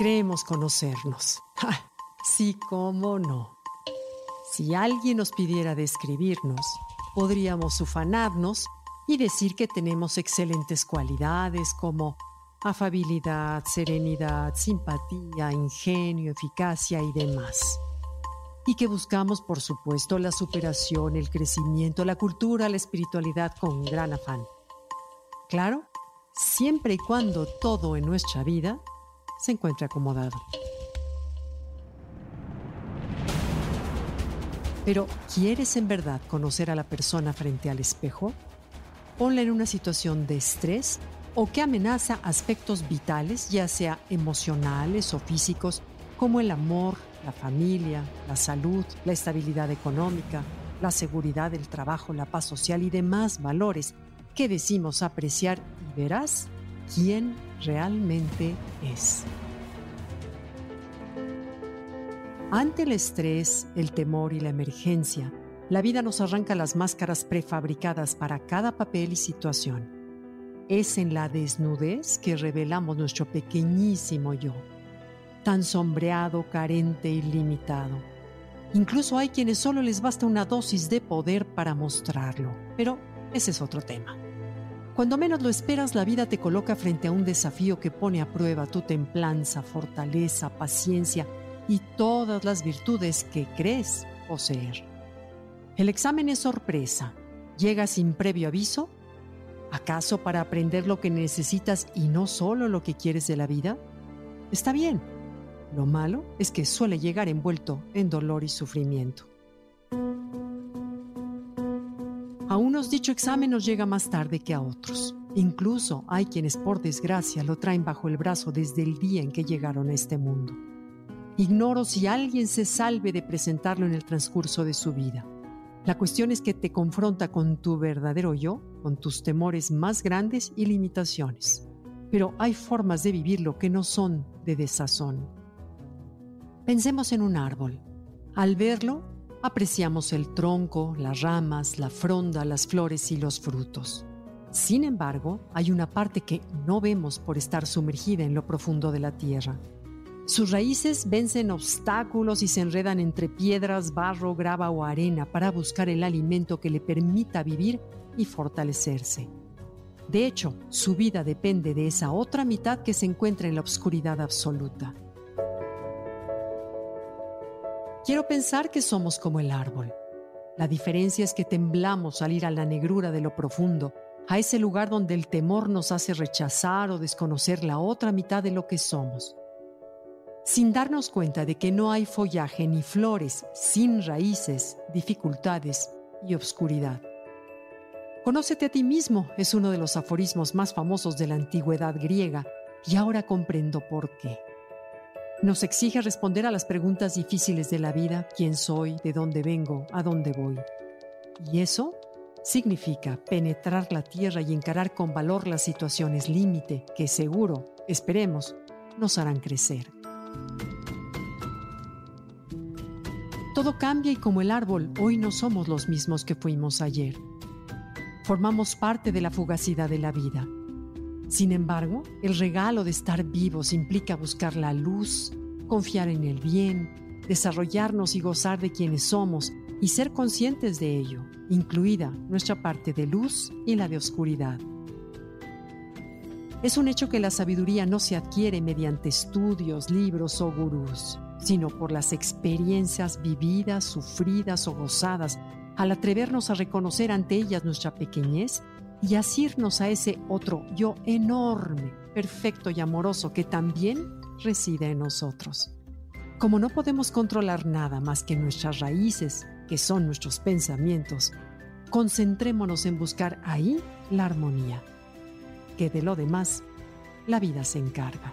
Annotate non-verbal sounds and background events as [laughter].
Creemos conocernos. [laughs] sí, cómo no. Si alguien nos pidiera describirnos, podríamos ufanarnos y decir que tenemos excelentes cualidades como afabilidad, serenidad, simpatía, ingenio, eficacia y demás. Y que buscamos, por supuesto, la superación, el crecimiento, la cultura, la espiritualidad con gran afán. Claro, siempre y cuando todo en nuestra vida se encuentre acomodado. Pero, ¿quieres en verdad conocer a la persona frente al espejo? Ponla en una situación de estrés o que amenaza aspectos vitales, ya sea emocionales o físicos, como el amor, la familia, la salud, la estabilidad económica, la seguridad del trabajo, la paz social y demás valores que decimos apreciar y verás quién realmente es. Ante el estrés, el temor y la emergencia, la vida nos arranca las máscaras prefabricadas para cada papel y situación. Es en la desnudez que revelamos nuestro pequeñísimo yo, tan sombreado, carente y limitado. Incluso hay quienes solo les basta una dosis de poder para mostrarlo, pero ese es otro tema. Cuando menos lo esperas, la vida te coloca frente a un desafío que pone a prueba tu templanza, fortaleza, paciencia y todas las virtudes que crees poseer. El examen es sorpresa. Llega sin previo aviso. ¿Acaso para aprender lo que necesitas y no solo lo que quieres de la vida? Está bien. Lo malo es que suele llegar envuelto en dolor y sufrimiento. Dicho examen nos llega más tarde que a otros. Incluso hay quienes por desgracia lo traen bajo el brazo desde el día en que llegaron a este mundo. Ignoro si alguien se salve de presentarlo en el transcurso de su vida. La cuestión es que te confronta con tu verdadero yo, con tus temores más grandes y limitaciones. Pero hay formas de vivirlo que no son de desazón. Pensemos en un árbol. Al verlo, apreciamos el tronco, las ramas, la fronda, las flores y los frutos. Sin embargo, hay una parte que no vemos por estar sumergida en lo profundo de la tierra. Sus raíces vencen obstáculos y se enredan entre piedras, barro, grava o arena para buscar el alimento que le permita vivir y fortalecerse. De hecho, su vida depende de esa otra mitad que se encuentra en la oscuridad absoluta. Quiero pensar que somos como el árbol. La diferencia es que temblamos al ir a la negrura de lo profundo, a ese lugar donde el temor nos hace rechazar o desconocer la otra mitad de lo que somos sin darnos cuenta de que no hay follaje ni flores sin raíces, dificultades y obscuridad. Conócete a ti mismo es uno de los aforismos más famosos de la antigüedad griega y ahora comprendo por qué. Nos exige responder a las preguntas difíciles de la vida, quién soy, de dónde vengo, a dónde voy. Y eso significa penetrar la tierra y encarar con valor las situaciones límite que seguro, esperemos, nos harán crecer. Todo cambia y como el árbol, hoy no somos los mismos que fuimos ayer. Formamos parte de la fugacidad de la vida. Sin embargo, el regalo de estar vivos implica buscar la luz, confiar en el bien, desarrollarnos y gozar de quienes somos y ser conscientes de ello, incluida nuestra parte de luz y la de oscuridad. Es un hecho que la sabiduría no se adquiere mediante estudios, libros o gurús, sino por las experiencias vividas, sufridas o gozadas, al atrevernos a reconocer ante ellas nuestra pequeñez y asirnos a ese otro yo enorme, perfecto y amoroso que también reside en nosotros. Como no podemos controlar nada más que nuestras raíces, que son nuestros pensamientos, concentrémonos en buscar ahí la armonía, que de lo demás la vida se encarga.